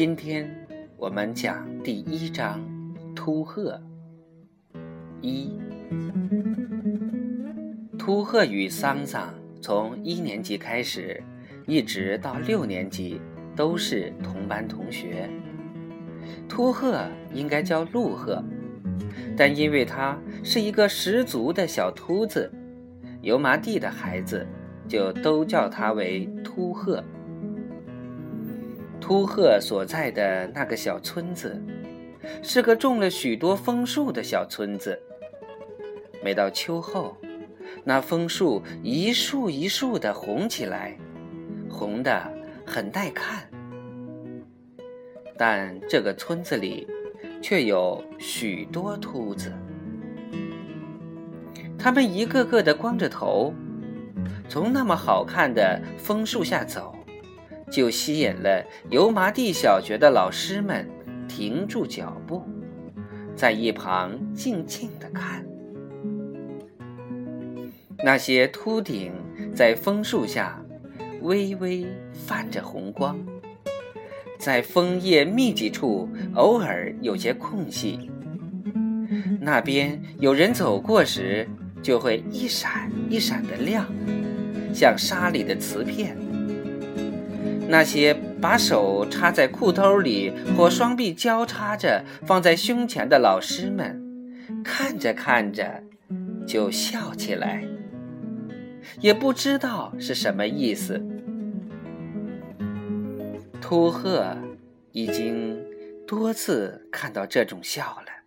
今天我们讲第一章《秃鹤》一。秃鹤与桑桑从一年级开始，一直到六年级都是同班同学。秃鹤应该叫陆鹤，但因为他是一个十足的小秃子，油麻地的孩子就都叫他为秃鹤。秃鹤所在的那个小村子，是个种了许多枫树的小村子。每到秋后，那枫树一树一树的红起来，红的很耐看。但这个村子里，却有许多秃子，他们一个个的光着头，从那么好看的枫树下走。就吸引了油麻地小学的老师们停住脚步，在一旁静静的看。那些秃顶在枫树下微微泛着红光，在枫叶密集处偶尔有些空隙，那边有人走过时就会一闪一闪的亮，像沙里的瓷片。那些把手插在裤兜里或双臂交叉着放在胸前的老师们，看着看着就笑起来，也不知道是什么意思。秃鹤已经多次看到这种笑了，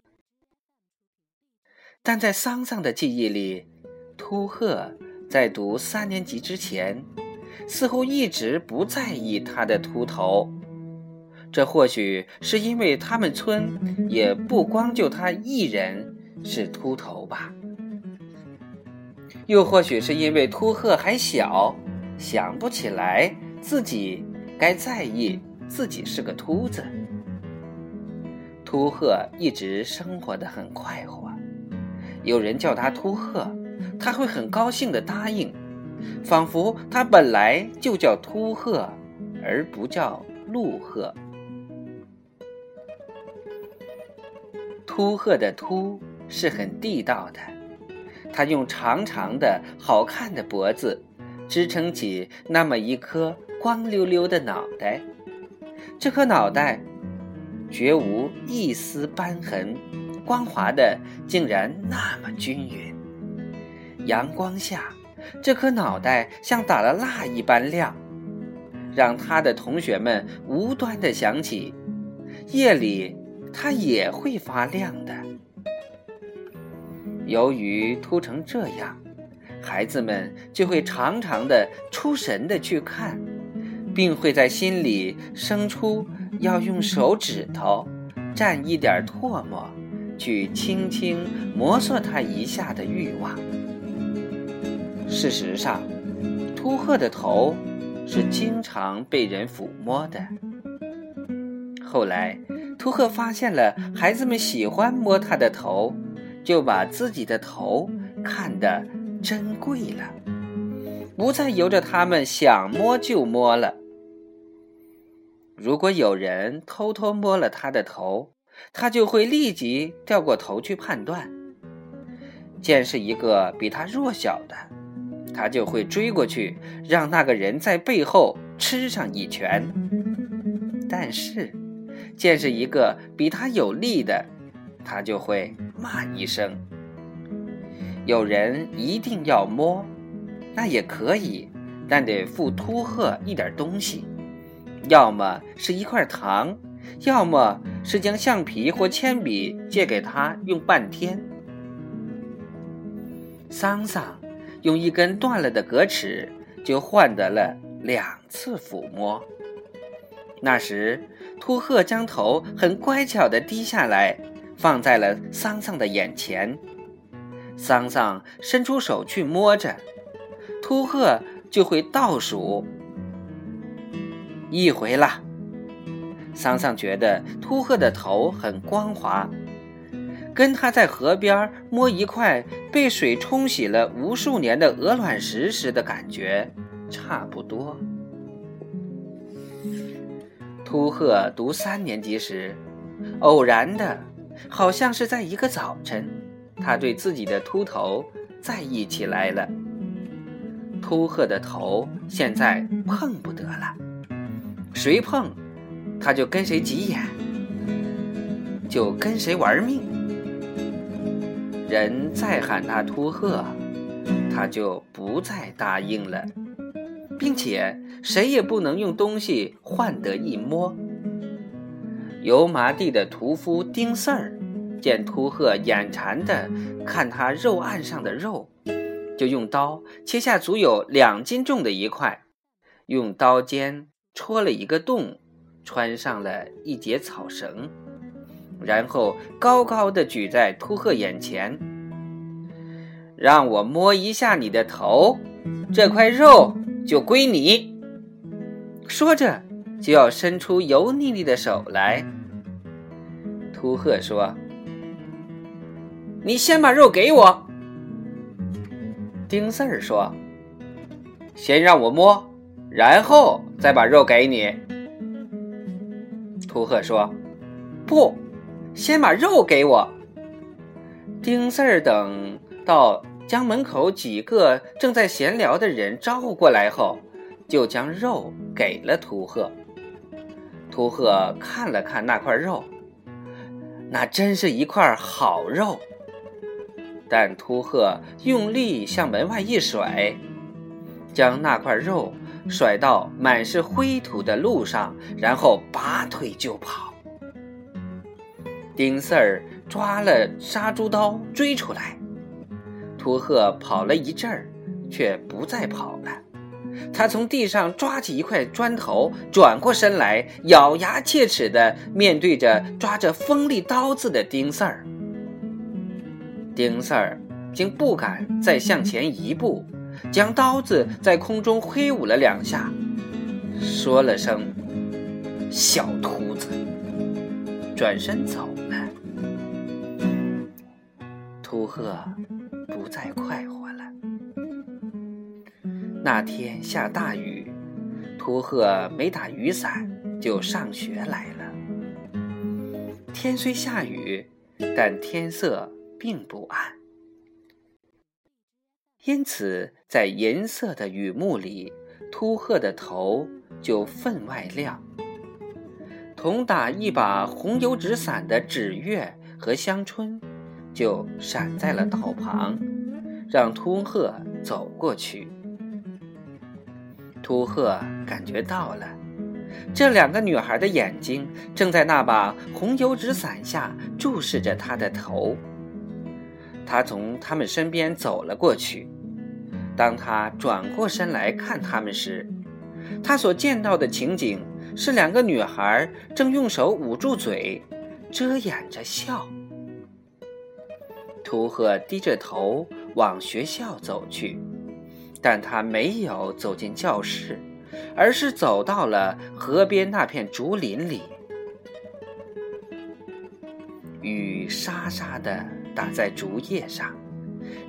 但在桑桑的记忆里，秃鹤在读三年级之前。似乎一直不在意他的秃头，这或许是因为他们村也不光就他一人是秃头吧，又或许是因为秃鹤还小，想不起来自己该在意自己是个秃子。秃鹤一直生活的很快活，有人叫他秃鹤，他会很高兴的答应。仿佛它本来就叫秃鹤，而不叫鹿鹤。秃鹤的“秃”是很地道的，它用长长的、好看的脖子支撑起那么一颗光溜溜的脑袋。这颗脑袋绝无一丝斑痕，光滑的竟然那么均匀。阳光下。这颗脑袋像打了蜡一般亮，让他的同学们无端的想起，夜里它也会发亮的。由于秃成这样，孩子们就会常常的出神的去看，并会在心里生出要用手指头蘸一点唾沫，去轻轻摩挲它一下的欲望。事实上，秃鹤的头是经常被人抚摸的。后来，秃鹤发现了孩子们喜欢摸他的头，就把自己的头看得珍贵了，不再由着他们想摸就摸了。如果有人偷偷摸了他的头，他就会立即掉过头去判断，见是一个比他弱小的。他就会追过去，让那个人在背后吃上一拳。但是，见是一个比他有力的，他就会骂一声。有人一定要摸，那也可以，但得付秃鹤一点东西，要么是一块糖，要么是将橡皮或铅笔借给他用半天。桑桑。用一根断了的格尺，就换得了两次抚摸。那时，秃鹤将头很乖巧地低下来，放在了桑桑的眼前。桑桑伸出手去摸着，秃鹤就会倒数一回了。桑桑觉得秃鹤的头很光滑。跟他在河边摸一块被水冲洗了无数年的鹅卵石时的感觉差不多。秃鹤读三年级时，偶然的，好像是在一个早晨，他对自己的秃头在意起来了。秃鹤的头现在碰不得了，谁碰，他就跟谁急眼，就跟谁玩命。人再喊他秃鹤，他就不再答应了。并且谁也不能用东西换得一摸。油麻地的屠夫丁四儿见秃鹤眼馋的看他肉案上的肉，就用刀切下足有两斤重的一块，用刀尖戳了一个洞，穿上了一节草绳，然后高高的举在秃鹤眼前，让我摸一下你的头，这块肉。就归你。说着，就要伸出油腻腻的手来。秃鹤说：“你先把肉给我。”丁四儿说：“先让我摸，然后再把肉给你。”秃鹤说：“不，先把肉给我。”丁四儿等到。将门口几个正在闲聊的人招呼过来后，就将肉给了秃鹤。秃鹤看了看那块肉，那真是一块好肉。但秃鹤用力向门外一甩，将那块肉甩到满是灰土的路上，然后拔腿就跑。丁四儿抓了杀猪刀追出来。秃鹤跑了一阵儿，却不再跑了。他从地上抓起一块砖头，转过身来，咬牙切齿地面对着抓着锋利刀子的丁四儿。丁四儿竟不敢再向前一步，将刀子在空中挥舞了两下，说了声“小秃子”，转身走了。秃鹤。不再快活了。那天下大雨，秃鹤没打雨伞就上学来了。天虽下雨，但天色并不暗，因此在银色的雨幕里，秃鹤的头就分外亮，同打一把红油纸伞的纸月和香椿。就闪在了道旁，让秃鹤走过去。秃鹤感觉到了，这两个女孩的眼睛正在那把红油纸伞下注视着他的头。他从他们身边走了过去。当他转过身来看他们时，他所见到的情景是两个女孩正用手捂住嘴，遮掩着笑。秃鹤低着头往学校走去，但他没有走进教室，而是走到了河边那片竹林里。雨沙沙地打在竹叶上，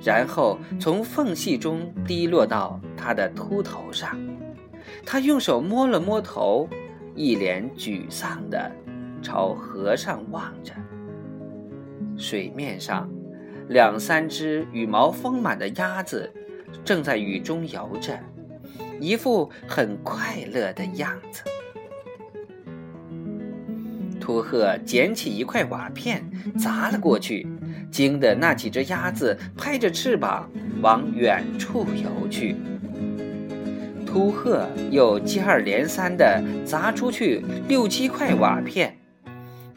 然后从缝隙中滴落到他的秃头上。他用手摸了摸头，一脸沮丧的朝河上望着。水面上。两三只羽毛丰满的鸭子正在雨中游着，一副很快乐的样子。秃鹤捡起一块瓦片砸了过去，惊得那几只鸭子拍着翅膀往远处游去。秃鹤又接二连三地砸出去六七块瓦片。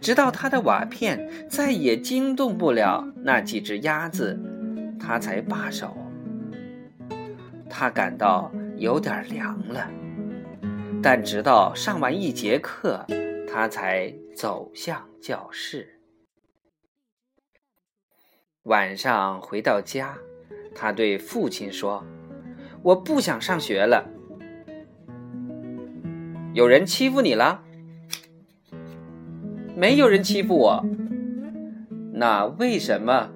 直到他的瓦片再也惊动不了那几只鸭子，他才罢手。他感到有点凉了，但直到上完一节课，他才走向教室。晚上回到家，他对父亲说：“我不想上学了。有人欺负你了？”没有人欺负我，那为什么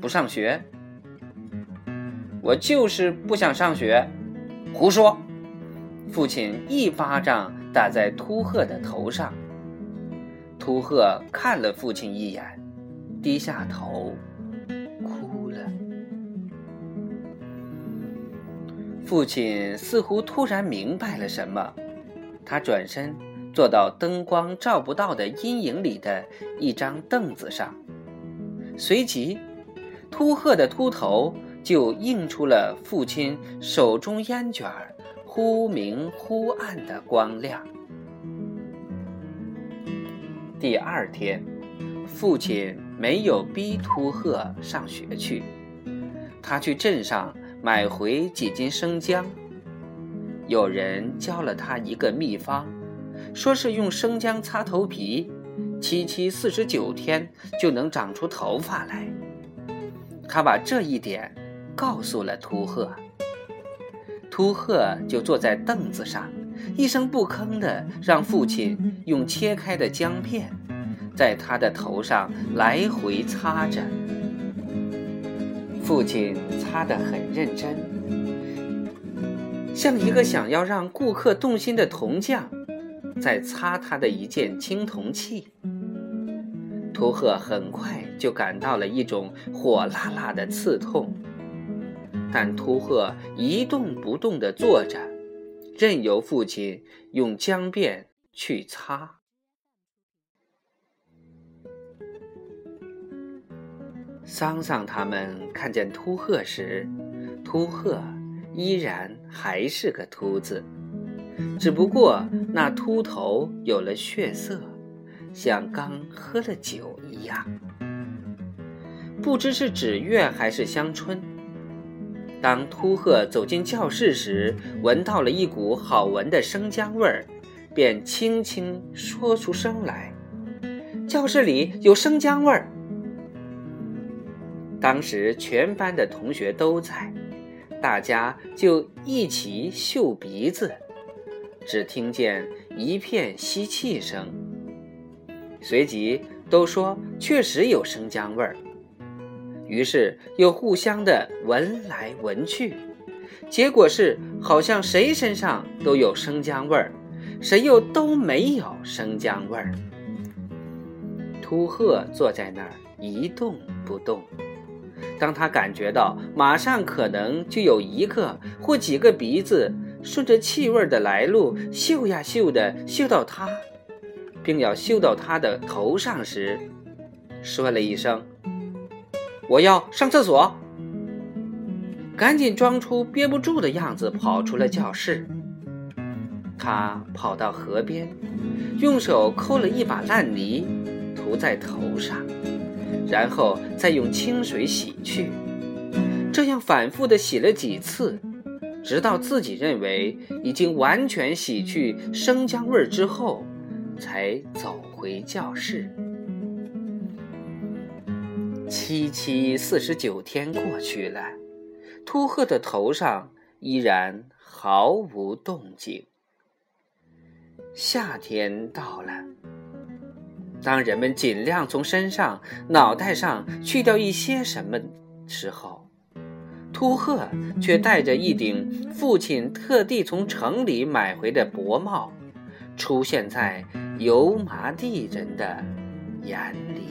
不上学？我就是不想上学。胡说！父亲一巴掌打在秃鹤的头上。秃鹤看了父亲一眼，低下头，哭了。父亲似乎突然明白了什么，他转身坐到灯光照不到的阴影里的一张凳子上，随即，秃鹤的秃头就映出了父亲手中烟卷儿忽明忽暗的光亮。第二天，父亲没有逼秃鹤上学去，他去镇上买回几斤生姜。有人教了他一个秘方，说是用生姜擦头皮，七七四十九天就能长出头发来。他把这一点告诉了秃鹤，秃鹤就坐在凳子上。一声不吭地让父亲用切开的姜片，在他的头上来回擦着。父亲擦得很认真，像一个想要让顾客动心的铜匠，在擦他的一件青铜器。秃鹤很快就感到了一种火辣辣的刺痛，但秃鹤一动不动地坐着。任由父亲用姜篾去擦。桑桑他们看见秃鹤时，秃鹤依然还是个秃子，只不过那秃头有了血色，像刚喝了酒一样。不知是纸月还是香椿。当秃鹤走进教室时，闻到了一股好闻的生姜味儿，便轻轻说出声来：“教室里有生姜味儿。”当时全班的同学都在，大家就一起嗅鼻子，只听见一片吸气声，随即都说：“确实有生姜味儿。”于是又互相的闻来闻去，结果是好像谁身上都有生姜味儿，谁又都没有生姜味儿。秃鹤坐在那儿一动不动，当他感觉到马上可能就有一个或几个鼻子顺着气味的来路嗅呀嗅的嗅到他，并要嗅到他的头上时，说了一声。我要上厕所，赶紧装出憋不住的样子，跑出了教室。他跑到河边，用手抠了一把烂泥，涂在头上，然后再用清水洗去。这样反复的洗了几次，直到自己认为已经完全洗去生姜味儿之后，才走回教室。七七四十九天过去了，秃鹤的头上依然毫无动静。夏天到了，当人们尽量从身上、脑袋上去掉一些什么时候，秃鹤却戴着一顶父亲特地从城里买回的薄帽，出现在油麻地人的眼里。